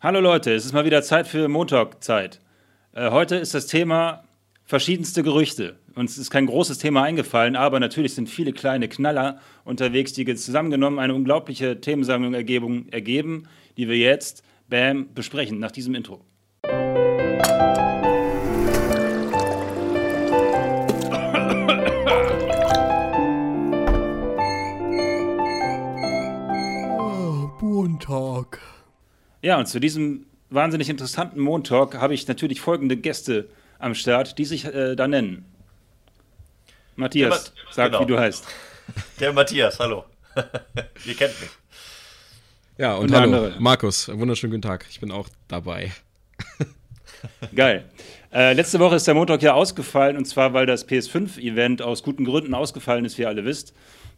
Hallo Leute, es ist mal wieder Zeit für Montag-Zeit. Äh, heute ist das Thema verschiedenste Gerüchte. Uns ist kein großes Thema eingefallen, aber natürlich sind viele kleine Knaller unterwegs, die zusammengenommen eine unglaubliche Themensammlung ergeben, die wir jetzt, bam, besprechen nach diesem Intro. Montag. Ja, und zu diesem wahnsinnig interessanten Montag habe ich natürlich folgende Gäste am Start, die sich äh, da nennen. Matthias, Ma sag, genau. wie du heißt. Der Matthias, hallo. Ihr kennt mich. Ja, und, und hallo, andere. Markus. Wunderschönen guten Tag. Ich bin auch dabei. Geil. Äh, letzte Woche ist der Montag ja ausgefallen und zwar, weil das PS5-Event aus guten Gründen ausgefallen ist, wie ihr alle wisst.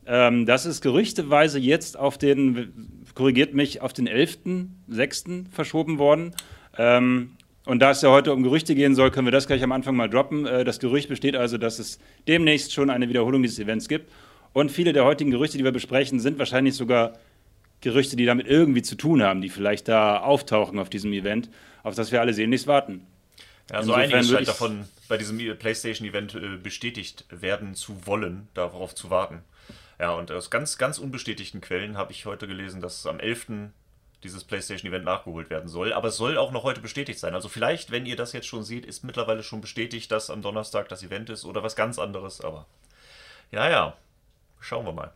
Ähm, das ist gerüchteweise jetzt auf den, korrigiert mich, auf den 11.06. verschoben worden. Ähm, und da es ja heute um Gerüchte gehen soll, können wir das gleich am Anfang mal droppen. Äh, das Gerücht besteht also, dass es demnächst schon eine Wiederholung dieses Events gibt. Und viele der heutigen Gerüchte, die wir besprechen, sind wahrscheinlich sogar Gerüchte, die damit irgendwie zu tun haben, die vielleicht da auftauchen auf diesem Event, auf das wir alle sehnlichst warten. Ja, so einiges scheint davon bei diesem PlayStation-Event äh, bestätigt werden zu wollen, darauf zu warten. Ja, und aus ganz, ganz unbestätigten Quellen habe ich heute gelesen, dass am 11. dieses PlayStation-Event nachgeholt werden soll. Aber es soll auch noch heute bestätigt sein. Also vielleicht, wenn ihr das jetzt schon seht, ist mittlerweile schon bestätigt, dass am Donnerstag das Event ist oder was ganz anderes. Aber ja, ja, schauen wir mal.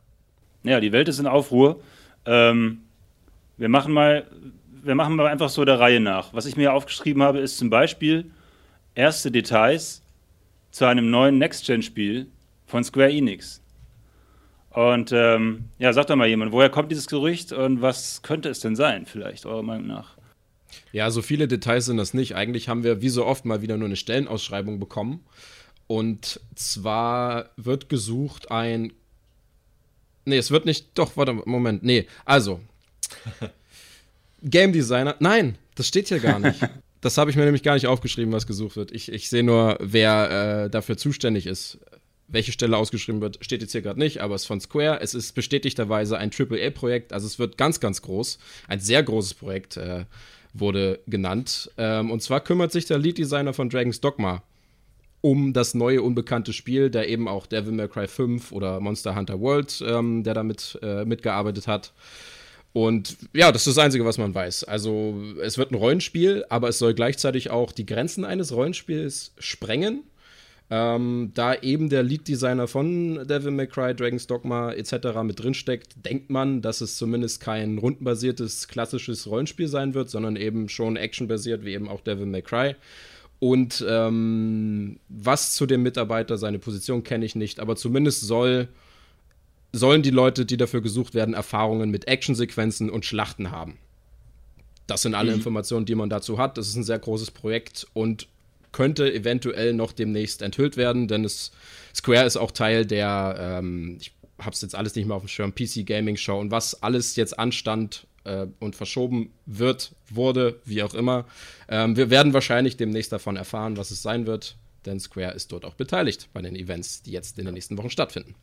Ja, die Welt ist in Aufruhr. Ähm, wir machen mal, wir machen mal einfach so der Reihe nach. Was ich mir aufgeschrieben habe, ist zum Beispiel erste Details zu einem neuen Next-Gen-Spiel von Square Enix. Und ähm, ja, sagt doch mal jemand, woher kommt dieses Gerücht und was könnte es denn sein, vielleicht, eurer Meinung nach? Ja, so viele Details sind das nicht. Eigentlich haben wir wie so oft mal wieder nur eine Stellenausschreibung bekommen. Und zwar wird gesucht ein. Nee, es wird nicht. Doch, warte, Moment. Nee, also. Game Designer. Nein, das steht hier gar nicht. Das habe ich mir nämlich gar nicht aufgeschrieben, was gesucht wird. Ich, ich sehe nur, wer äh, dafür zuständig ist. Welche Stelle ausgeschrieben wird, steht jetzt hier gerade nicht, aber es ist von Square. Es ist bestätigterweise ein AAA-Projekt, also es wird ganz, ganz groß. Ein sehr großes Projekt äh, wurde genannt. Ähm, und zwar kümmert sich der Lead-Designer von Dragon's Dogma um das neue unbekannte Spiel, der eben auch Devil May Cry 5 oder Monster Hunter World, ähm, der damit äh, mitgearbeitet hat. Und ja, das ist das Einzige, was man weiß. Also es wird ein Rollenspiel, aber es soll gleichzeitig auch die Grenzen eines Rollenspiels sprengen. Ähm, da eben der Lead-Designer von Devil May Cry, Dragon's Dogma etc. mit drinsteckt, denkt man, dass es zumindest kein rundenbasiertes, klassisches Rollenspiel sein wird, sondern eben schon actionbasiert, wie eben auch Devil May Cry. Und ähm, was zu dem Mitarbeiter, seine Position kenne ich nicht, aber zumindest soll, sollen die Leute, die dafür gesucht werden, Erfahrungen mit Actionsequenzen und Schlachten haben. Das sind alle mhm. Informationen, die man dazu hat. Das ist ein sehr großes Projekt und könnte eventuell noch demnächst enthüllt werden, denn es, Square ist auch Teil der, ähm, ich habe es jetzt alles nicht mehr auf dem Schirm, PC Gaming Show und was alles jetzt anstand äh, und verschoben wird, wurde, wie auch immer. Ähm, wir werden wahrscheinlich demnächst davon erfahren, was es sein wird, denn Square ist dort auch beteiligt bei den Events, die jetzt in den nächsten Wochen stattfinden.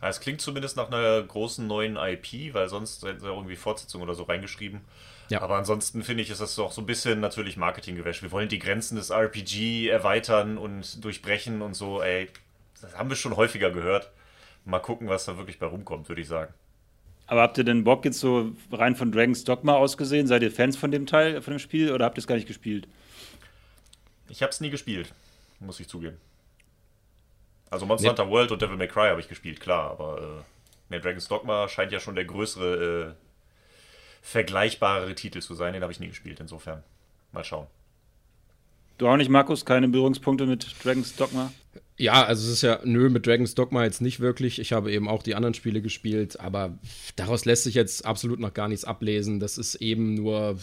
Es klingt zumindest nach einer großen neuen IP, weil sonst hätten sie irgendwie Fortsetzung oder so reingeschrieben. Ja. Aber ansonsten finde ich, ist das auch so ein bisschen natürlich Marketinggewäsch. Wir wollen die Grenzen des RPG erweitern und durchbrechen und so, ey. Das haben wir schon häufiger gehört. Mal gucken, was da wirklich bei rumkommt, würde ich sagen. Aber habt ihr denn Bock jetzt so rein von Dragon's Dogma ausgesehen? Seid ihr Fans von dem Teil, von dem Spiel oder habt ihr es gar nicht gespielt? Ich habe es nie gespielt, muss ich zugeben. Also Monster nee. Hunter World und Devil May Cry habe ich gespielt, klar, aber äh, nee, Dragon's Dogma scheint ja schon der größere, äh, vergleichbare Titel zu sein. Den habe ich nie gespielt, insofern. Mal schauen. Du auch nicht, Markus? Keine Berührungspunkte mit Dragon's Dogma? Ja, also es ist ja, nö, mit Dragon's Dogma jetzt nicht wirklich. Ich habe eben auch die anderen Spiele gespielt, aber daraus lässt sich jetzt absolut noch gar nichts ablesen. Das ist eben nur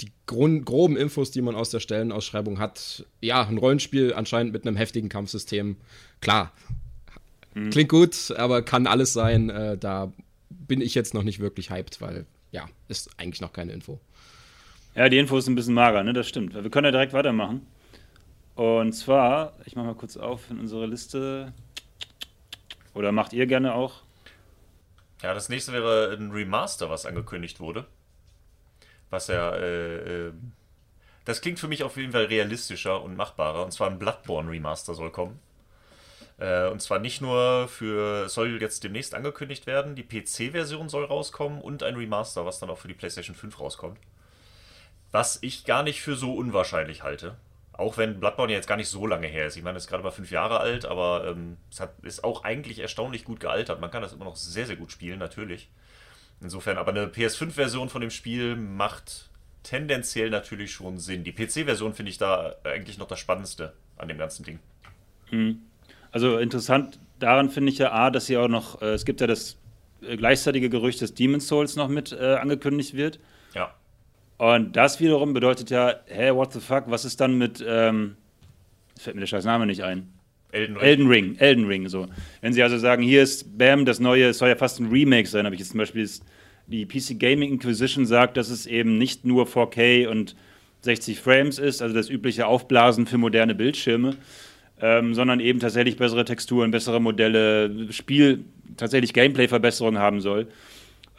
die groben Infos, die man aus der Stellenausschreibung hat. Ja, ein Rollenspiel anscheinend mit einem heftigen Kampfsystem. Klar, hm. klingt gut, aber kann alles sein. Äh, da bin ich jetzt noch nicht wirklich hyped, weil ja, ist eigentlich noch keine Info. Ja, die Info ist ein bisschen mager, ne? Das stimmt. Wir können ja direkt weitermachen. Und zwar, ich mache mal kurz auf in unsere Liste. Oder macht ihr gerne auch? Ja, das nächste wäre ein Remaster, was angekündigt wurde was er. Äh, äh, das klingt für mich auf jeden Fall realistischer und machbarer. Und zwar ein Bloodborne Remaster soll kommen. Äh, und zwar nicht nur für, soll jetzt demnächst angekündigt werden, die PC-Version soll rauskommen und ein Remaster, was dann auch für die PlayStation 5 rauskommt. Was ich gar nicht für so unwahrscheinlich halte. Auch wenn Bloodborne ja jetzt gar nicht so lange her ist. Ich meine, es ist gerade mal fünf Jahre alt, aber ähm, es hat, ist auch eigentlich erstaunlich gut gealtert. Man kann das immer noch sehr, sehr gut spielen, natürlich. Insofern, aber eine PS5-Version von dem Spiel macht tendenziell natürlich schon Sinn. Die PC-Version finde ich da eigentlich noch das Spannendste an dem ganzen Ding. Mhm. Also interessant daran finde ich ja A, dass sie auch noch, äh, es gibt ja das äh, gleichzeitige Gerücht, dass Demon's Souls noch mit äh, angekündigt wird. Ja. Und das wiederum bedeutet ja, hä, what the fuck, was ist dann mit, ähm, fällt mir der scheiß Name nicht ein. Elden Ring. Elden Ring, Elden Ring, so. Wenn sie also sagen, hier ist Bam, das neue, es soll ja fast ein Remake sein, habe ich jetzt zum Beispiel die PC Gaming Inquisition sagt, dass es eben nicht nur 4K und 60 Frames ist, also das übliche Aufblasen für moderne Bildschirme, ähm, sondern eben tatsächlich bessere Texturen, bessere Modelle, Spiel, tatsächlich Gameplay-Verbesserungen haben soll.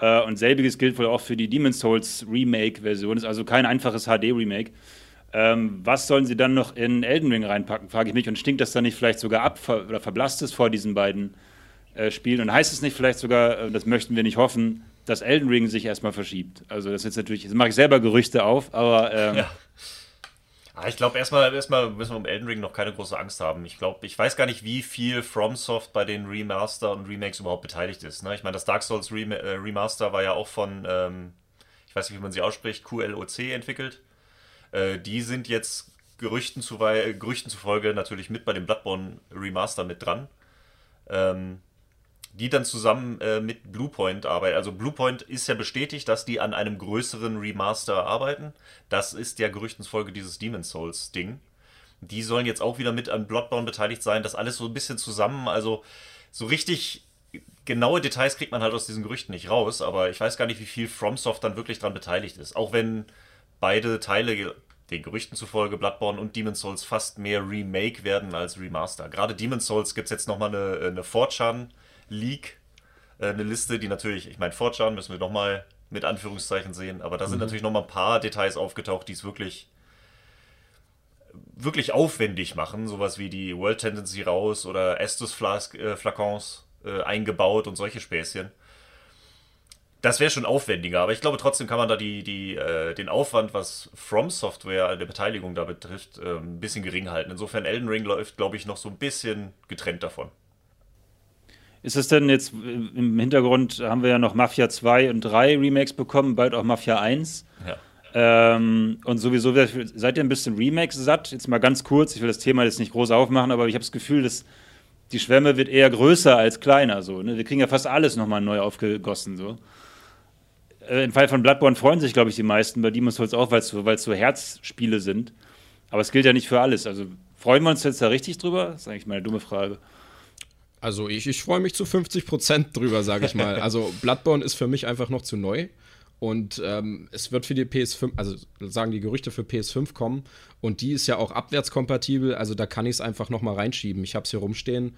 Äh, und selbiges gilt wohl auch für die Demon's Souls Remake-Version. Ist also kein einfaches HD-Remake. Ähm, was sollen sie dann noch in Elden Ring reinpacken, frage ich mich. Und stinkt das dann nicht vielleicht sogar ab ver oder verblasst es vor diesen beiden äh, Spielen? Und heißt es nicht vielleicht sogar, äh, das möchten wir nicht hoffen, dass Elden Ring sich erstmal verschiebt? Also, das ist jetzt natürlich, jetzt mache ich selber Gerüchte auf, aber. Ähm, ja. Ah, ich glaube, erstmal, erstmal müssen wir um Elden Ring noch keine große Angst haben. Ich glaube, ich weiß gar nicht, wie viel FromSoft bei den Remaster und Remakes überhaupt beteiligt ist. Ne? Ich meine, das Dark Souls äh, Remaster war ja auch von, ähm, ich weiß nicht, wie man sie ausspricht, QLOC entwickelt. Äh, die sind jetzt Gerüchten, zu, Gerüchten zufolge natürlich mit bei dem Bloodborne Remaster mit dran. Ähm, die dann zusammen äh, mit Bluepoint arbeiten. Also Bluepoint ist ja bestätigt, dass die an einem größeren Remaster arbeiten. Das ist ja Gerüchtensfolge dieses Demon's Souls Ding. Die sollen jetzt auch wieder mit an Bloodborne beteiligt sein. Das alles so ein bisschen zusammen. Also so richtig genaue Details kriegt man halt aus diesen Gerüchten nicht raus. Aber ich weiß gar nicht, wie viel FromSoft dann wirklich dran beteiligt ist. Auch wenn beide Teile den Gerüchten zufolge Bloodborne und Demon's Souls fast mehr Remake werden als Remaster. Gerade Demon's Souls gibt es jetzt nochmal eine, eine 4chan Leak. Äh, eine Liste, die natürlich, ich meine, Fortran müssen wir nochmal mit Anführungszeichen sehen, aber da sind mhm. natürlich nochmal ein paar Details aufgetaucht, die es wirklich wirklich aufwendig machen, sowas wie die World Tendency raus oder Estus äh, Flakons äh, eingebaut und solche Späßchen. Das wäre schon aufwendiger, aber ich glaube trotzdem kann man da die, die, äh, den Aufwand, was From Software der Beteiligung da betrifft, äh, ein bisschen gering halten. Insofern Elden Ring läuft, glaube ich, noch so ein bisschen getrennt davon. Ist es denn jetzt im Hintergrund haben wir ja noch Mafia 2 und 3 Remakes bekommen, bald auch Mafia 1. Ja. Ähm, und sowieso seid ihr ein bisschen Remakes satt? Jetzt mal ganz kurz, ich will das Thema jetzt nicht groß aufmachen, aber ich habe das Gefühl, dass die Schwemme wird eher größer als kleiner. So, ne? Wir kriegen ja fast alles nochmal neu aufgegossen. So. Äh, Im Fall von Bloodborne freuen sich, glaube ich, die meisten, bei Demon's Souls auch, weil es so, so Herzspiele sind. Aber es gilt ja nicht für alles. Also freuen wir uns jetzt da richtig drüber? Das ist eigentlich meine dumme Frage. Also ich, ich freue mich zu 50 Prozent drüber, sage ich mal. Also Bloodborne ist für mich einfach noch zu neu. Und ähm, es wird für die PS5, also sagen die Gerüchte für PS5 kommen. Und die ist ja auch abwärtskompatibel. Also da kann ich es einfach noch mal reinschieben. Ich habe es hier rumstehen.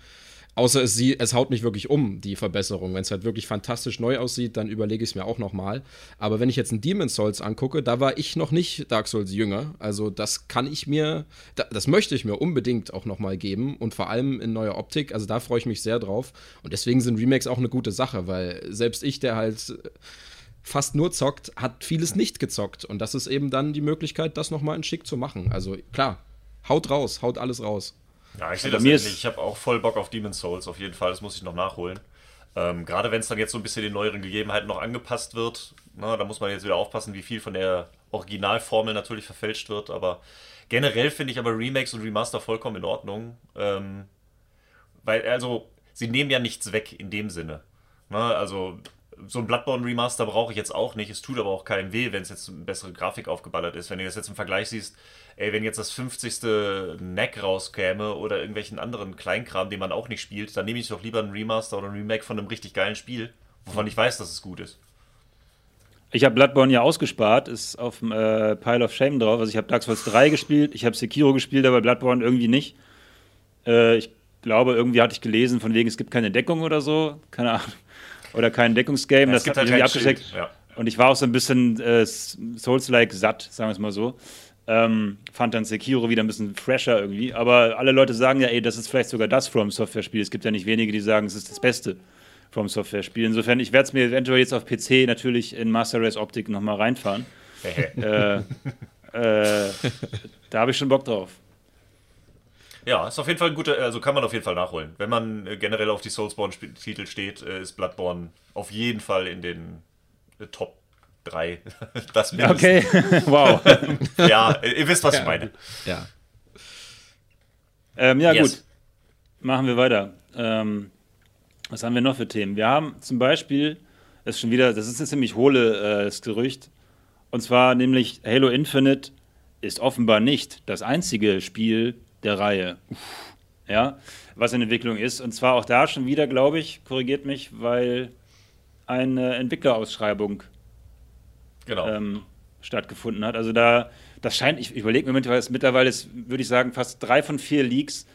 Außer es, sie, es haut mich wirklich um, die Verbesserung. Wenn es halt wirklich fantastisch neu aussieht, dann überlege ich es mir auch nochmal. Aber wenn ich jetzt ein Demon's Souls angucke, da war ich noch nicht Dark Souls jünger. Also das kann ich mir, das möchte ich mir unbedingt auch nochmal geben. Und vor allem in neuer Optik. Also da freue ich mich sehr drauf. Und deswegen sind Remakes auch eine gute Sache, weil selbst ich, der halt fast nur zockt, hat vieles nicht gezockt. Und das ist eben dann die Möglichkeit, das nochmal in Schick zu machen. Also klar, haut raus, haut alles raus. Ja, ich sehe das ähnlich. Ich habe auch voll Bock auf Demon's Souls, auf jeden Fall. Das muss ich noch nachholen. Ähm, Gerade wenn es dann jetzt so ein bisschen den neueren Gegebenheiten noch angepasst wird, na, ne, da muss man jetzt wieder aufpassen, wie viel von der Originalformel natürlich verfälscht wird. Aber generell finde ich aber Remakes und Remaster vollkommen in Ordnung. Ähm, weil, also, sie nehmen ja nichts weg in dem Sinne. Na, ne, also, so ein Bloodborne Remaster brauche ich jetzt auch nicht. Es tut aber auch keinem weh, wenn es jetzt eine bessere Grafik aufgeballert ist. Wenn du das jetzt im Vergleich siehst, ey, wenn jetzt das 50. Neck rauskäme oder irgendwelchen anderen Kleinkram, den man auch nicht spielt, dann nehme ich doch lieber ein Remaster oder ein Remake von einem richtig geilen Spiel, wovon ich weiß, dass es gut ist. Ich habe Bloodborne ja ausgespart, ist auf dem äh, Pile of Shame drauf. Also ich habe Dark Souls 3 gespielt, ich habe Sekiro gespielt, aber Bloodborne irgendwie nicht. Äh, ich glaube, irgendwie hatte ich gelesen, von wegen, es gibt keine Deckung oder so. Keine Ahnung oder kein Deckungsgame. Ja, das hat halt irgendwie abgeschreckt. Ja. Und ich war auch so ein bisschen äh, Souls-like satt, sagen wir es mal so. Ähm, fand dann Sekiro wieder ein bisschen fresher irgendwie. Aber alle Leute sagen ja, ey, das ist vielleicht sogar das From Software-Spiel. Es gibt ja nicht wenige, die sagen, es ist das Beste From Software-Spiel. Insofern, ich werde es mir eventuell jetzt auf PC natürlich in Master Race Optik nochmal reinfahren. äh, äh, da habe ich schon Bock drauf. Ja, ist auf jeden Fall ein guter, also kann man auf jeden Fall nachholen. Wenn man äh, generell auf die Soulsborne-Titel steht, äh, ist Bloodborne auf jeden Fall in den äh, Top 3. das Okay, wow. ja, ihr wisst, was ja. ich meine. Ja. Ähm, ja, yes. gut. Machen wir weiter. Ähm, was haben wir noch für Themen? Wir haben zum Beispiel, das ist schon wieder, das ist ein ziemlich hohles äh, Gerücht, und zwar nämlich Halo Infinite ist offenbar nicht das einzige Spiel der Reihe. Ja, was in Entwicklung ist. Und zwar auch da schon wieder, glaube ich, korrigiert mich, weil eine Entwicklerausschreibung genau. ähm, stattgefunden hat. Also da, das scheint, ich überlege mir mittlerweile, ist, würde ich sagen, fast drei von vier Leaks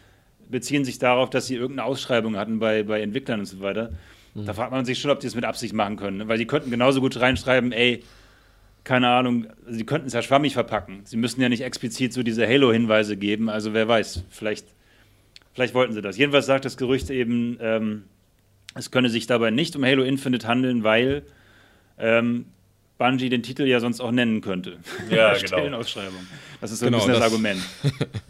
beziehen sich darauf, dass sie irgendeine Ausschreibung hatten bei, bei Entwicklern und so weiter. Mhm. Da fragt man sich schon, ob die es mit Absicht machen können. Ne? Weil die könnten genauso gut reinschreiben, ey, keine Ahnung, sie könnten es ja schwammig verpacken. Sie müssen ja nicht explizit so diese Halo-Hinweise geben. Also wer weiß, vielleicht, vielleicht wollten sie das. Jedenfalls sagt das Gerücht eben, ähm, es könne sich dabei nicht um Halo Infinite handeln, weil ähm, Bungie den Titel ja sonst auch nennen könnte. Ja, genau. Stellenausschreibung. Das ist so genau, ein bisschen das, das Argument.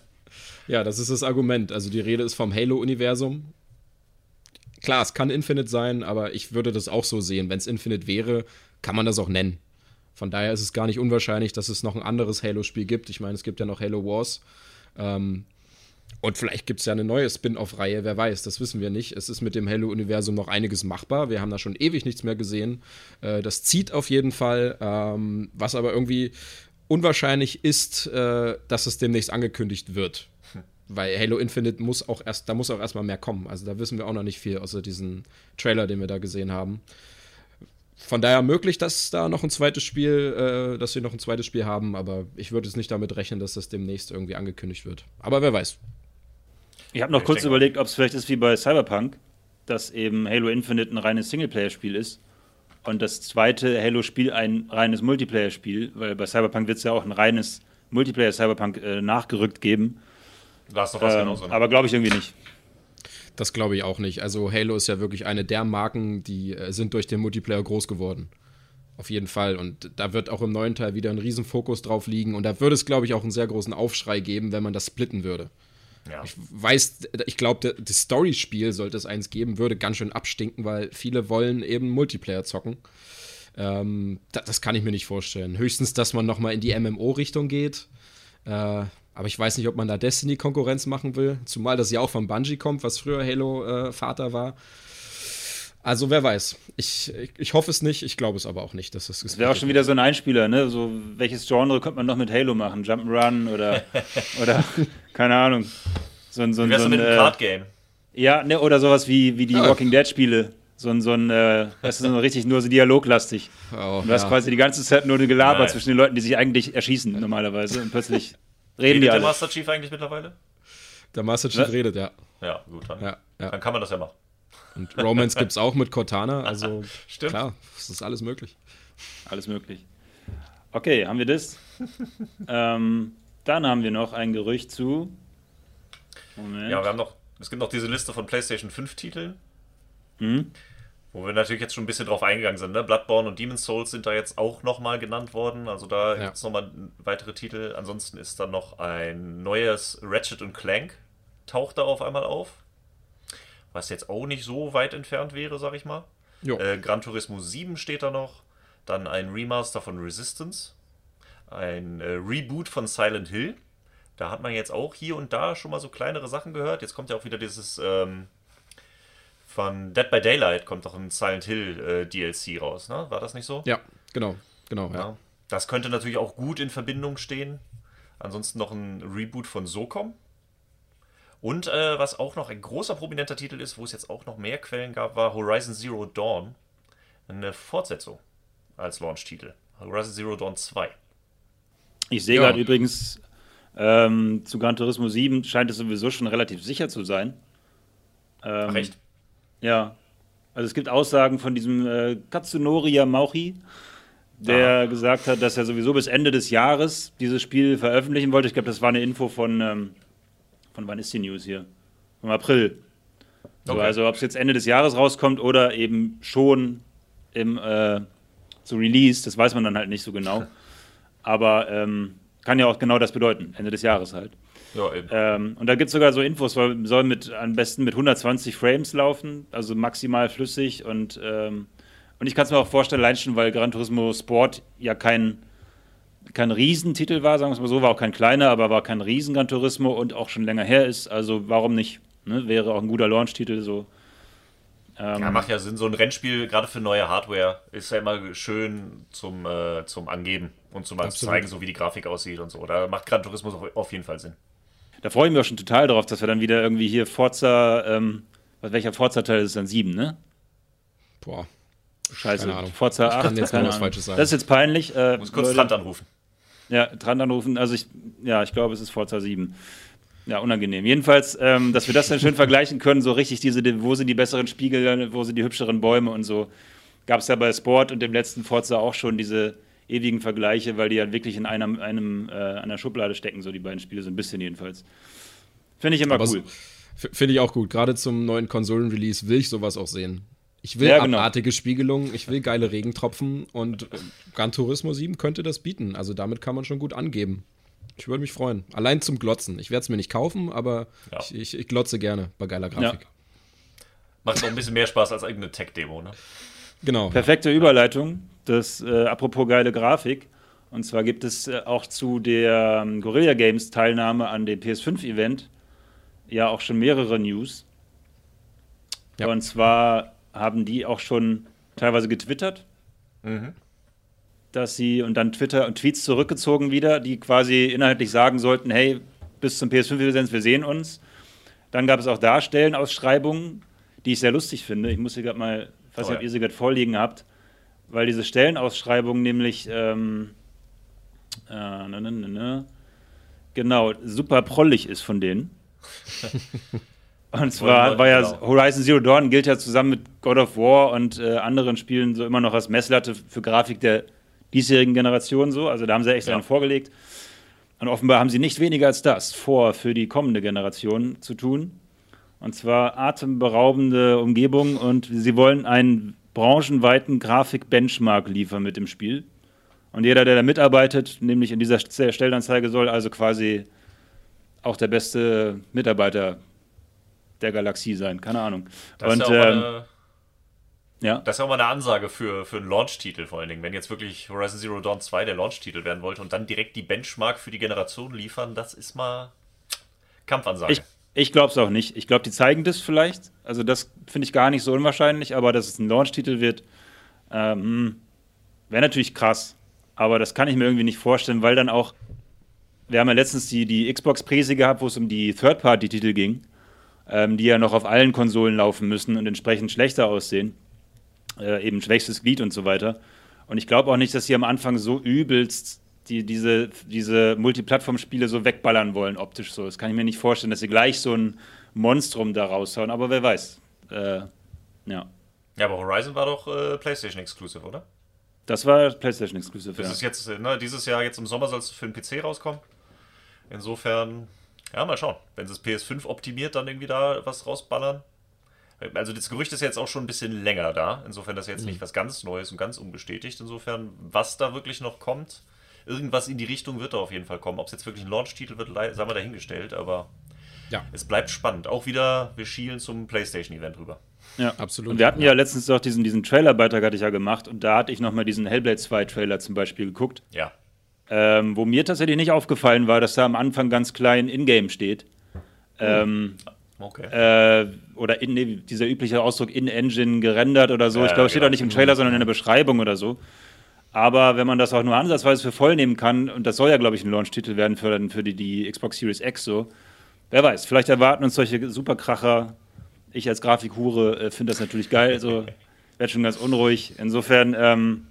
ja, das ist das Argument. Also die Rede ist vom Halo-Universum. Klar, es kann Infinite sein, aber ich würde das auch so sehen. Wenn es Infinite wäre, kann man das auch nennen. Von daher ist es gar nicht unwahrscheinlich, dass es noch ein anderes Halo-Spiel gibt. Ich meine, es gibt ja noch Halo Wars. Ähm, und vielleicht gibt es ja eine neue Spin-off-Reihe, wer weiß, das wissen wir nicht. Es ist mit dem Halo-Universum noch einiges machbar. Wir haben da schon ewig nichts mehr gesehen. Äh, das zieht auf jeden Fall. Ähm, was aber irgendwie unwahrscheinlich ist, äh, dass es demnächst angekündigt wird. Weil Halo Infinite muss auch erst, da muss auch erstmal mehr kommen. Also da wissen wir auch noch nicht viel, außer diesen Trailer, den wir da gesehen haben von daher möglich, dass da noch ein zweites Spiel, äh, dass wir noch ein zweites Spiel haben, aber ich würde jetzt nicht damit rechnen, dass das demnächst irgendwie angekündigt wird. Aber wer weiß. Ich habe noch ich kurz überlegt, ob es vielleicht ist wie bei Cyberpunk, dass eben Halo Infinite ein reines Singleplayer-Spiel ist und das zweite Halo-Spiel ein reines Multiplayer-Spiel, weil bei Cyberpunk wird es ja auch ein reines Multiplayer-Cyberpunk äh, nachgerückt geben. Da ist doch was ähm, genauso. Ne? Aber glaube ich irgendwie nicht. Das glaube ich auch nicht. Also Halo ist ja wirklich eine der Marken, die äh, sind durch den Multiplayer groß geworden. Auf jeden Fall. Und da wird auch im neuen Teil wieder ein Riesenfokus drauf liegen. Und da würde es, glaube ich, auch einen sehr großen Aufschrei geben, wenn man das splitten würde. Ja. Ich weiß, ich glaube, das Story-Spiel, sollte es eins geben, würde ganz schön abstinken, weil viele wollen eben Multiplayer zocken. Ähm, das, das, kann ich mir nicht vorstellen. Höchstens, dass man nochmal in die MMO-Richtung geht. Äh, aber ich weiß nicht, ob man da Destiny Konkurrenz machen will. Zumal das ja auch von Bungie kommt, was früher Halo äh, Vater war. Also wer weiß. Ich, ich, ich, hoffe es nicht, ich glaube es aber auch nicht, dass das Das wäre auch schon wieder so ein Einspieler, ne? So, welches Genre könnte man noch mit Halo machen? Jump'n'Run oder, oder keine Ahnung. So ein, so ein, wie so ein, mit einem äh, Card-Game? Ja, ne, oder sowas wie, wie die ja. Walking Dead-Spiele. So ein, so ein, äh, das ist so richtig nur so dialoglastig. Oh, du hast ja. quasi die ganze Zeit nur eine Gelaber Nein. zwischen den Leuten, die sich eigentlich erschießen normalerweise und plötzlich Reden redet die alle. der Master Chief eigentlich mittlerweile? Der Master Chief Was? redet, ja. Ja, gut, dann, ja, ja. dann kann man das ja machen. Und Romance gibt es auch mit Cortana, also Stimmt. klar, es ist alles möglich. Alles möglich. Okay, haben wir das? ähm, dann haben wir noch ein Gerücht zu. Moment. Ja, wir haben noch, es gibt noch diese Liste von PlayStation 5 Titeln. Mhm. Wo wir natürlich jetzt schon ein bisschen drauf eingegangen sind. Ne? Bloodborne und Demon's Souls sind da jetzt auch nochmal genannt worden. Also da ja. gibt es nochmal weitere Titel. Ansonsten ist da noch ein neues Ratchet und Clank taucht da auf einmal auf. Was jetzt auch nicht so weit entfernt wäre, sag ich mal. Äh, Gran Turismo 7 steht da noch. Dann ein Remaster von Resistance. Ein äh, Reboot von Silent Hill. Da hat man jetzt auch hier und da schon mal so kleinere Sachen gehört. Jetzt kommt ja auch wieder dieses... Ähm, von Dead by Daylight kommt doch ein Silent Hill äh, DLC raus, ne? War das nicht so? Ja, genau, genau. Ja. ja. Das könnte natürlich auch gut in Verbindung stehen. Ansonsten noch ein Reboot von SOCOM. Und äh, was auch noch ein großer prominenter Titel ist, wo es jetzt auch noch mehr Quellen gab, war Horizon Zero Dawn. Eine Fortsetzung als Launch-Titel. Horizon Zero Dawn 2. Ich sehe ja. gerade übrigens, ähm, zu Gran Turismo 7 scheint es sowieso schon relativ sicher zu sein. Ähm, Ach, echt? Ja. Also es gibt Aussagen von diesem äh, Katsunori Yamauchi, der Aha. gesagt hat, dass er sowieso bis Ende des Jahres dieses Spiel veröffentlichen wollte. Ich glaube, das war eine Info von, ähm, von wann ist die News hier? Vom April. So, okay. Also ob es jetzt Ende des Jahres rauskommt oder eben schon im äh, so Release, das weiß man dann halt nicht so genau. Aber ähm, kann ja auch genau das bedeuten, Ende des Jahres halt. Ja, eben. Ähm, und da gibt es sogar so Infos, soll, soll mit, am besten mit 120 Frames laufen, also maximal flüssig. Und, ähm, und ich kann es mir auch vorstellen, allein schon, weil Gran Turismo Sport ja kein, kein Riesentitel war, sagen wir es mal so, war auch kein kleiner, aber war kein Riesen Gran Turismo und auch schon länger her ist. Also warum nicht? Ne? Wäre auch ein guter Launch-Titel so. Ähm, ja, macht ja Sinn. So ein Rennspiel, gerade für neue Hardware, ist ja immer schön zum, äh, zum Angeben und zum Absolut. zeigen, so wie die Grafik aussieht und so. Da macht Gran Turismo auf jeden Fall Sinn. Da freue ich mich auch schon total drauf, dass wir dann wieder irgendwie hier Forza, ähm, welcher Forza-Teil ist es dann? Sieben, ne? Boah. Scheiße. Keine Ahnung. Forza 8. Kann jetzt keine was Falsches sagen. Das ist jetzt peinlich. Äh, muss kurz Trant anrufen. Ja, Trant anrufen. Also ich, ja, ich glaube, es ist Forza 7. Ja, unangenehm. Jedenfalls, ähm, dass wir das dann schön vergleichen können, so richtig diese, wo sind die besseren Spiegel, wo sind die hübscheren Bäume und so. Gab es ja bei Sport und dem letzten Forza auch schon diese ewigen Vergleiche, weil die ja wirklich in einem, einem äh, einer Schublade stecken, so die beiden Spiele, so ein bisschen jedenfalls. Finde ich immer Aber cool. Finde ich auch gut. Gerade zum neuen Konsolen-Release will ich sowas auch sehen. Ich will ja, genau. abartige Spiegelungen, ich will geile Regentropfen und äh, Gran Turismo 7 könnte das bieten. Also damit kann man schon gut angeben. Ich würde mich freuen. Allein zum Glotzen. Ich werde es mir nicht kaufen, aber ja. ich, ich, ich, glotze gerne bei geiler Grafik. Ja. Macht auch ein bisschen mehr Spaß als irgendeine Tech-Demo, ne? Genau. Perfekte Überleitung. Das, äh, apropos geile Grafik. Und zwar gibt es äh, auch zu der ähm, Guerilla Games Teilnahme an dem PS5-Event ja auch schon mehrere News. Ja. Und zwar haben die auch schon teilweise getwittert. Mhm dass sie und dann Twitter und Tweets zurückgezogen wieder, die quasi inhaltlich sagen sollten, hey, bis zum PS5-Lizenz, wir sehen uns. Dann gab es auch da Stellenausschreibungen, die ich sehr lustig finde. Ich muss sie gerade mal, ich weiß nicht, ob ihr sie gerade vorliegen habt, weil diese Stellenausschreibung nämlich, ähm, äh, ne, ne, ne, ne genau, super prollig ist von denen. Und zwar war ja genau. Horizon Zero Dawn gilt ja zusammen mit God of War und äh, anderen Spielen so immer noch als Messlatte für Grafik der diesjährigen Generation so. Also da haben sie echt ja. einen vorgelegt. Und offenbar haben sie nicht weniger als das vor, für die kommende Generation zu tun. Und zwar atemberaubende Umgebung und sie wollen einen branchenweiten Grafik-Benchmark liefern mit dem Spiel. Und jeder, der da mitarbeitet, nämlich in dieser Stellenanzeige, soll also quasi auch der beste Mitarbeiter der Galaxie sein. Keine Ahnung. Das und, ist ja auch ähm, eine ja. Das ist auch mal eine Ansage für, für einen Launch-Titel vor allen Dingen. Wenn jetzt wirklich Horizon Zero Dawn 2 der Launch-Titel werden wollte und dann direkt die Benchmark für die Generation liefern, das ist mal Kampfansage. Ich, ich glaube es auch nicht. Ich glaube, die zeigen das vielleicht. Also das finde ich gar nicht so unwahrscheinlich, aber dass es ein Launch-Titel wird, ähm, wäre natürlich krass. Aber das kann ich mir irgendwie nicht vorstellen, weil dann auch, wir haben ja letztens die, die Xbox-Präse gehabt, wo es um die Third-Party-Titel ging, ähm, die ja noch auf allen Konsolen laufen müssen und entsprechend schlechter aussehen äh, eben schwächstes Glied und so weiter. Und ich glaube auch nicht, dass sie am Anfang so übelst die, diese, diese Multiplattform-Spiele so wegballern wollen, optisch so. Das kann ich mir nicht vorstellen, dass sie gleich so ein Monstrum da raushauen, aber wer weiß. Äh, ja. Ja, aber Horizon war doch äh, PlayStation Exclusive, oder? Das war PlayStation Exclusive, das ja. ist jetzt, ne, dieses Jahr, jetzt im Sommer soll es für den PC rauskommen. Insofern, ja, mal schauen. Wenn sie das PS5 optimiert, dann irgendwie da was rausballern. Also das Gerücht ist jetzt auch schon ein bisschen länger da. Insofern das ist jetzt mhm. nicht was ganz Neues und ganz unbestätigt. Insofern, was da wirklich noch kommt, irgendwas in die Richtung wird da auf jeden Fall kommen. Ob es jetzt wirklich ein Launch-Titel wird, sagen wir dahingestellt, aber ja. es bleibt spannend. Auch wieder, wir schielen zum PlayStation-Event rüber. Ja, absolut. Und wir hatten ja, ja letztens auch diesen, diesen Trailer-Beitrag hatte ich ja gemacht und da hatte ich nochmal diesen Hellblade 2 Trailer zum Beispiel geguckt. Ja. Ähm, wo mir tatsächlich nicht aufgefallen war, dass da am Anfang ganz klein In-Game steht. Mhm. Ähm, Okay. Äh, oder in, nee, dieser übliche Ausdruck in-Engine gerendert oder so. Ja, ich glaube, es steht auch nicht im Trailer, sondern in der Beschreibung oder so. Aber wenn man das auch nur ansatzweise für voll nehmen kann, und das soll ja, glaube ich, ein Launch-Titel werden für, für die, die Xbox Series X so, wer weiß, vielleicht erwarten uns solche Superkracher. Ich als Grafikhure äh, finde das natürlich geil, also werde schon ganz unruhig. Insofern, ähm,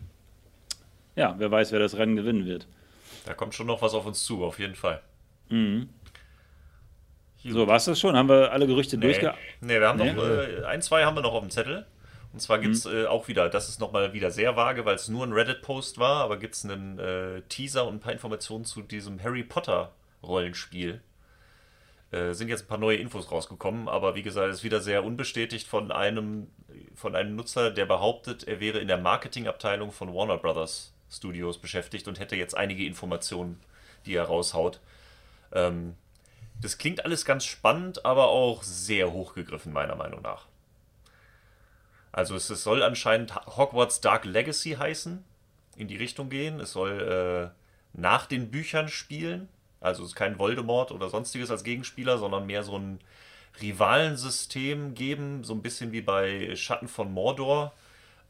ja, wer weiß, wer das Rennen gewinnen wird. Da kommt schon noch was auf uns zu, auf jeden Fall. Mhm. So, war es das schon? Haben wir alle Gerüchte nee. durchge... Nee, wir haben nee. noch, äh, ein, zwei haben wir noch auf dem Zettel. Und zwar gibt es mhm. äh, auch wieder, das ist nochmal wieder sehr vage, weil es nur ein Reddit-Post war, aber gibt es einen äh, Teaser und ein paar Informationen zu diesem Harry Potter-Rollenspiel. Äh, sind jetzt ein paar neue Infos rausgekommen, aber wie gesagt, es ist wieder sehr unbestätigt von einem, von einem Nutzer, der behauptet, er wäre in der Marketingabteilung von Warner Brothers Studios beschäftigt und hätte jetzt einige Informationen, die er raushaut. Ähm, das klingt alles ganz spannend, aber auch sehr hochgegriffen, meiner Meinung nach. Also es, es soll anscheinend Hogwarts Dark Legacy heißen, in die Richtung gehen. Es soll äh, nach den Büchern spielen. Also es ist kein Voldemort oder sonstiges als Gegenspieler, sondern mehr so ein Rivalensystem geben, so ein bisschen wie bei Schatten von Mordor.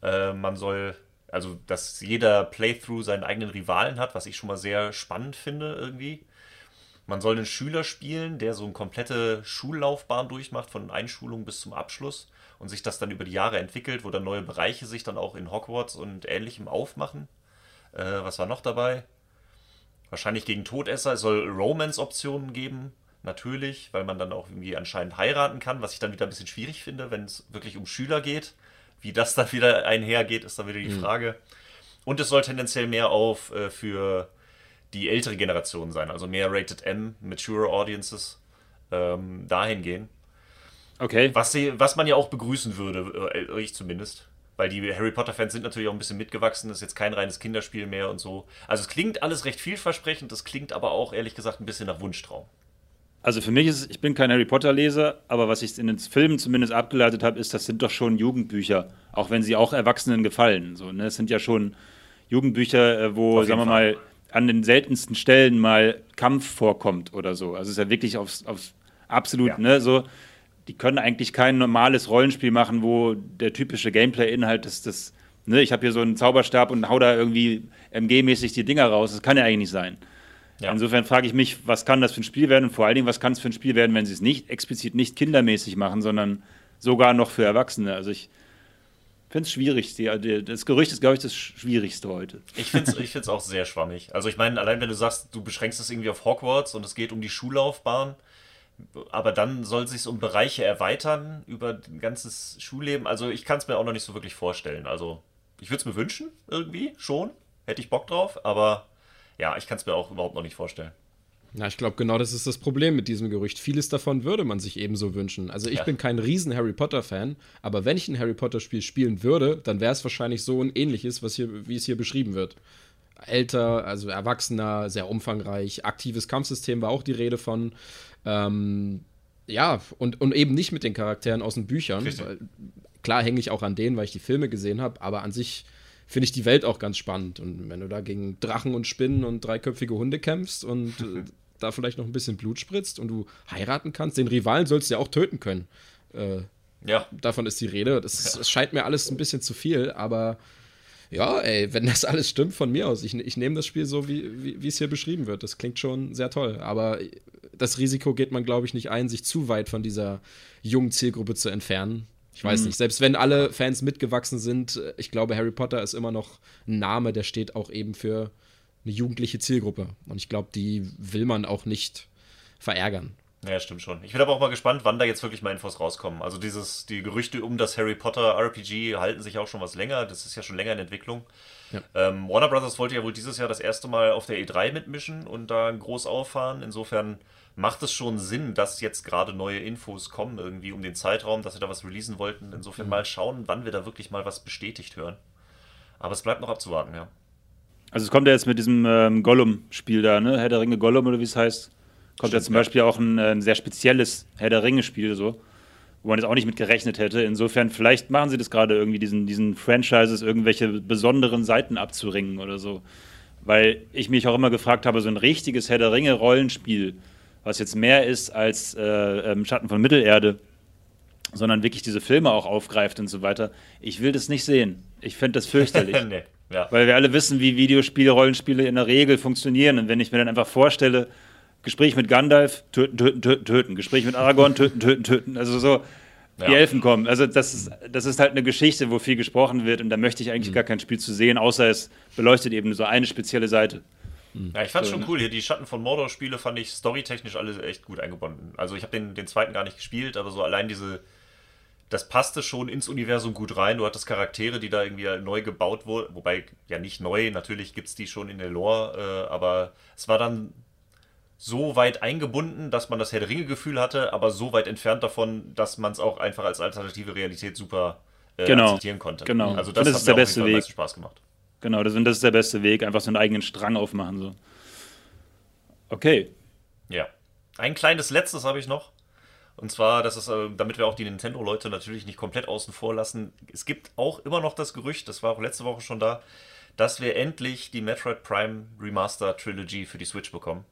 Äh, man soll, also dass jeder Playthrough seinen eigenen Rivalen hat, was ich schon mal sehr spannend finde irgendwie. Man soll einen Schüler spielen, der so eine komplette Schullaufbahn durchmacht, von Einschulung bis zum Abschluss und sich das dann über die Jahre entwickelt, wo dann neue Bereiche sich dann auch in Hogwarts und ähnlichem aufmachen. Äh, was war noch dabei? Wahrscheinlich gegen Todesser. Es soll Romance-Optionen geben, natürlich, weil man dann auch irgendwie anscheinend heiraten kann, was ich dann wieder ein bisschen schwierig finde, wenn es wirklich um Schüler geht. Wie das dann wieder einhergeht, ist dann wieder die mhm. Frage. Und es soll tendenziell mehr auf äh, für die ältere Generation sein, also mehr Rated M, Mature Audiences, ähm, dahin gehen. Okay. Was, sie, was man ja auch begrüßen würde, äh, ich zumindest. Weil die Harry Potter-Fans sind natürlich auch ein bisschen mitgewachsen, das ist jetzt kein reines Kinderspiel mehr und so. Also es klingt alles recht vielversprechend, es klingt aber auch ehrlich gesagt ein bisschen nach Wunschtraum. Also für mich ist, ich bin kein Harry Potter-Leser, aber was ich in den Filmen zumindest abgeleitet habe, ist, das sind doch schon Jugendbücher, auch wenn sie auch Erwachsenen gefallen. So, ne? Es sind ja schon Jugendbücher, äh, wo, sagen wir mal, an den seltensten Stellen mal Kampf vorkommt oder so. Also es ist ja wirklich aufs, aufs absolut, ja. ne, so, die können eigentlich kein normales Rollenspiel machen, wo der typische Gameplay-Inhalt ist, das, ne, ich habe hier so einen Zauberstab und hau da irgendwie MG-mäßig die Dinger raus. Das kann ja eigentlich nicht sein. Ja. Insofern frage ich mich, was kann das für ein Spiel werden und vor allen Dingen, was kann es für ein Spiel werden, wenn sie es nicht explizit nicht kindermäßig machen, sondern sogar noch für Erwachsene. Also ich finde es schwierig. Die, das Gerücht ist, glaube ich, das Schwierigste heute. Ich finde es ich auch sehr schwammig. Also ich meine, allein wenn du sagst, du beschränkst es irgendwie auf Hogwarts und es geht um die Schullaufbahn, aber dann soll es sich um Bereiche erweitern über ein ganzes Schulleben. Also ich kann es mir auch noch nicht so wirklich vorstellen. Also ich würde es mir wünschen, irgendwie, schon. Hätte ich Bock drauf, aber ja, ich kann es mir auch überhaupt noch nicht vorstellen. Na, ich glaube, genau das ist das Problem mit diesem Gerücht. Vieles davon würde man sich ebenso wünschen. Also ich ja. bin kein riesen Harry Potter-Fan, aber wenn ich ein Harry Potter-Spiel spielen würde, dann wäre es wahrscheinlich so ein ähnliches, was hier, wie es hier beschrieben wird. Älter, also erwachsener, sehr umfangreich, aktives Kampfsystem war auch die Rede von. Ähm, ja, und, und eben nicht mit den Charakteren aus den Büchern. Weil, klar hänge ich auch an denen, weil ich die Filme gesehen habe, aber an sich finde ich die Welt auch ganz spannend. Und wenn du da gegen Drachen und Spinnen und dreiköpfige Hunde kämpfst und äh, da vielleicht noch ein bisschen Blut spritzt und du heiraten kannst, den Rivalen sollst du ja auch töten können. Äh, ja. Davon ist die Rede. Das, ja. das, scheint mir alles ein bisschen zu viel, aber ja, ey, wenn das alles stimmt von mir aus, ich, ich nehme das Spiel so, wie, wie es hier beschrieben wird. Das klingt schon sehr toll. Aber das Risiko geht man, glaube ich, nicht ein, sich zu weit von dieser jungen Zielgruppe zu entfernen. Ich weiß mhm. nicht, selbst wenn alle Fans mitgewachsen sind, ich glaube, Harry Potter ist immer noch ein Name, der steht auch eben für eine jugendliche Zielgruppe. Und ich glaube, die will man auch nicht verärgern. Ja, stimmt schon. Ich bin aber auch mal gespannt, wann da jetzt wirklich mal Infos rauskommen. Also dieses, die Gerüchte um das Harry Potter RPG halten sich auch schon was länger. Das ist ja schon länger in Entwicklung. Ja. Ähm, Warner Brothers wollte ja wohl dieses Jahr das erste Mal auf der E3 mitmischen und da groß auffahren. Insofern macht es schon Sinn, dass jetzt gerade neue Infos kommen, irgendwie um den Zeitraum, dass wir da was releasen wollten. Insofern mhm. mal schauen, wann wir da wirklich mal was bestätigt hören. Aber es bleibt noch abzuwarten, ja. Also es kommt ja jetzt mit diesem ähm, Gollum-Spiel da, ne? Herr der Ringe Gollum oder wie es heißt. Kommt Stimmt, ja zum Beispiel auch ein, äh, ein, sehr spezielles Herr der Ringe-Spiel so, wo man jetzt auch nicht mit gerechnet hätte. Insofern, vielleicht machen sie das gerade irgendwie, diesen, diesen Franchises irgendwelche besonderen Seiten abzuringen oder so. Weil ich mich auch immer gefragt habe, so ein richtiges Herr der Ringe-Rollenspiel, was jetzt mehr ist als äh, ähm, Schatten von Mittelerde, sondern wirklich diese Filme auch aufgreift und so weiter. Ich will das nicht sehen. Ich finde das fürchterlich. nee. Ja. Weil wir alle wissen, wie Videospiele, Rollenspiele in der Regel funktionieren. Und wenn ich mir dann einfach vorstelle, Gespräch mit Gandalf, töten, töten, töten, töten. Gespräch mit Aragorn, töten, töten, töten. Also so, ja. die Elfen kommen. Also das ist, das ist halt eine Geschichte, wo viel gesprochen wird. Und da möchte ich eigentlich mhm. gar kein Spiel zu sehen, außer es beleuchtet eben so eine spezielle Seite. Mhm. Ja, ich fand so, schon ne? cool hier. Die Schatten von Mordor-Spiele fand ich storytechnisch alle echt gut eingebunden. Also ich habe den, den zweiten gar nicht gespielt, aber so allein diese das passte schon ins Universum gut rein. Du hattest Charaktere, die da irgendwie neu gebaut wurden. Wobei, ja, nicht neu, natürlich gibt es die schon in der Lore, äh, aber es war dann so weit eingebunden, dass man das Herr der Ringe-Gefühl hatte, aber so weit entfernt davon, dass man es auch einfach als alternative Realität super äh, genau. akzeptieren konnte. Genau. Also das, das ist der beste Weg. Spaß gemacht. Genau, das, das ist der beste Weg, einfach so einen eigenen Strang aufmachen. So. Okay. Ja. Ein kleines letztes habe ich noch. Und zwar, das ist, äh, damit wir auch die Nintendo-Leute natürlich nicht komplett außen vor lassen. Es gibt auch immer noch das Gerücht, das war auch letzte Woche schon da, dass wir endlich die Metroid Prime Remaster Trilogy für die Switch bekommen.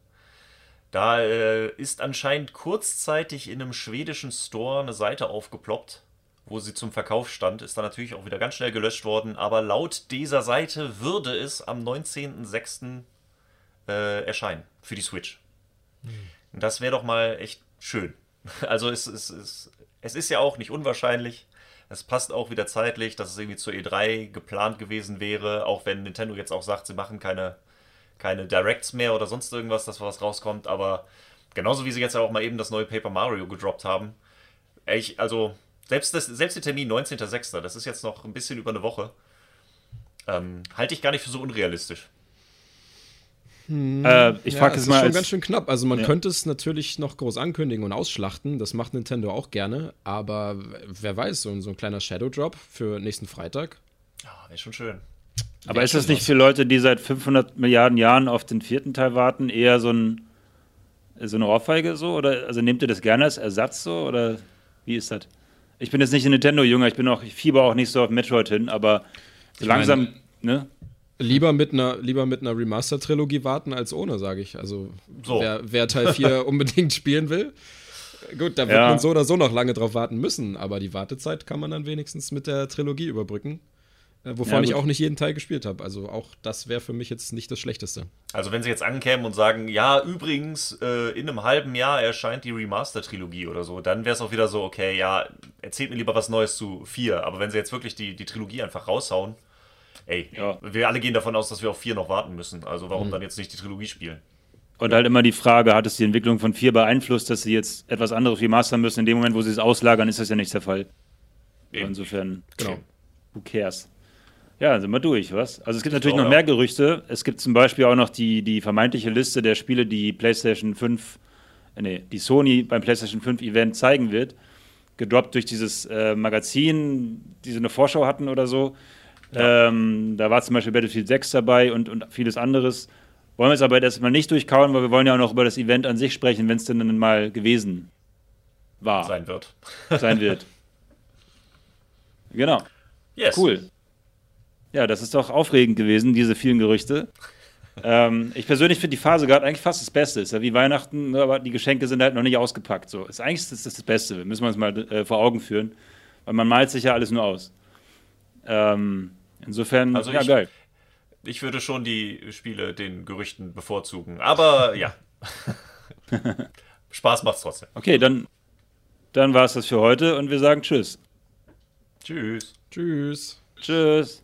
Da äh, ist anscheinend kurzzeitig in einem schwedischen Store eine Seite aufgeploppt, wo sie zum Verkauf stand. Ist dann natürlich auch wieder ganz schnell gelöscht worden. Aber laut dieser Seite würde es am 19.06. Äh, erscheinen für die Switch. Hm. Das wäre doch mal echt schön. Also es, es, es, es ist ja auch nicht unwahrscheinlich. Es passt auch wieder zeitlich, dass es irgendwie zur E3 geplant gewesen wäre, auch wenn Nintendo jetzt auch sagt, sie machen keine, keine Directs mehr oder sonst irgendwas, dass was rauskommt. Aber genauso wie sie jetzt auch mal eben das neue Paper Mario gedroppt haben. Ich, also, selbst, das, selbst der Termin 19.06., das ist jetzt noch ein bisschen über eine Woche, ähm, halte ich gar nicht für so unrealistisch. Hm, äh, ich ja, frage es mal. Das ist schon ganz schön knapp. Also man ja. könnte es natürlich noch groß ankündigen und ausschlachten. Das macht Nintendo auch gerne. Aber wer weiß, so, so ein kleiner Shadow Drop für nächsten Freitag. Ja, wäre schon schön. Aber ist das nicht für Leute, die seit 500 Milliarden Jahren auf den vierten Teil warten, eher so, ein, so eine Ohrfeige so? Oder also nehmt ihr das gerne als Ersatz so? Oder wie ist das? Ich bin jetzt nicht ein Nintendo-Jünger, ich bin auch, ich fieber auch nicht so auf Metroid hin, aber so langsam, meine, ne? Lieber mit einer, lieber mit einer Remaster-Trilogie warten als ohne, sage ich. Also, so. wer, wer, Teil 4 unbedingt spielen will, gut, da wird ja. man so oder so noch lange drauf warten müssen, aber die Wartezeit kann man dann wenigstens mit der Trilogie überbrücken. Äh, wovon ja, ich auch nicht jeden Teil gespielt habe. Also auch das wäre für mich jetzt nicht das Schlechteste. Also wenn sie jetzt ankämen und sagen, ja, übrigens, äh, in einem halben Jahr erscheint die Remaster-Trilogie oder so, dann wäre es auch wieder so, okay, ja, erzählt mir lieber was Neues zu 4. Aber wenn sie jetzt wirklich die, die Trilogie einfach raushauen, ey, ja. wir alle gehen davon aus, dass wir auf vier noch warten müssen. Also warum mhm. dann jetzt nicht die Trilogie spielen? Und halt immer die Frage, hat es die Entwicklung von vier beeinflusst, dass sie jetzt etwas anderes remastern müssen? In dem Moment, wo sie es auslagern, ist das ja nicht der Fall. Eben. Insofern, genau. Who cares? Ja, sind wir durch, was? Also es gibt natürlich noch mehr Gerüchte. Es gibt zum Beispiel auch noch die, die vermeintliche Liste der Spiele, die PlayStation 5, äh, nee, die Sony beim PlayStation 5 Event zeigen wird. Gedroppt durch dieses äh, Magazin, die sie eine Vorschau hatten oder so. Ähm, da war zum Beispiel Battlefield 6 dabei und, und vieles anderes. Wollen wir es aber erstmal nicht durchkauen, weil wir wollen ja auch noch über das Event an sich sprechen, wenn es denn dann mal gewesen war. Sein wird. Sein wird. genau. Yes. Cool. Ja, das ist doch aufregend gewesen, diese vielen Gerüchte. ähm, ich persönlich finde die Phase gerade eigentlich fast das Beste. Ist ja wie Weihnachten, ne, aber die Geschenke sind halt noch nicht ausgepackt. So. Ist eigentlich das, das, das Beste. Müssen wir uns mal äh, vor Augen führen. Weil man malt sich ja alles nur aus. Ähm, insofern, also ja, ich, geil. Ich würde schon die Spiele den Gerüchten bevorzugen. Aber ja. Spaß macht's trotzdem. Okay, dann, dann war es das für heute und wir sagen Tschüss. Tschüss. Tschüss. Tschüss.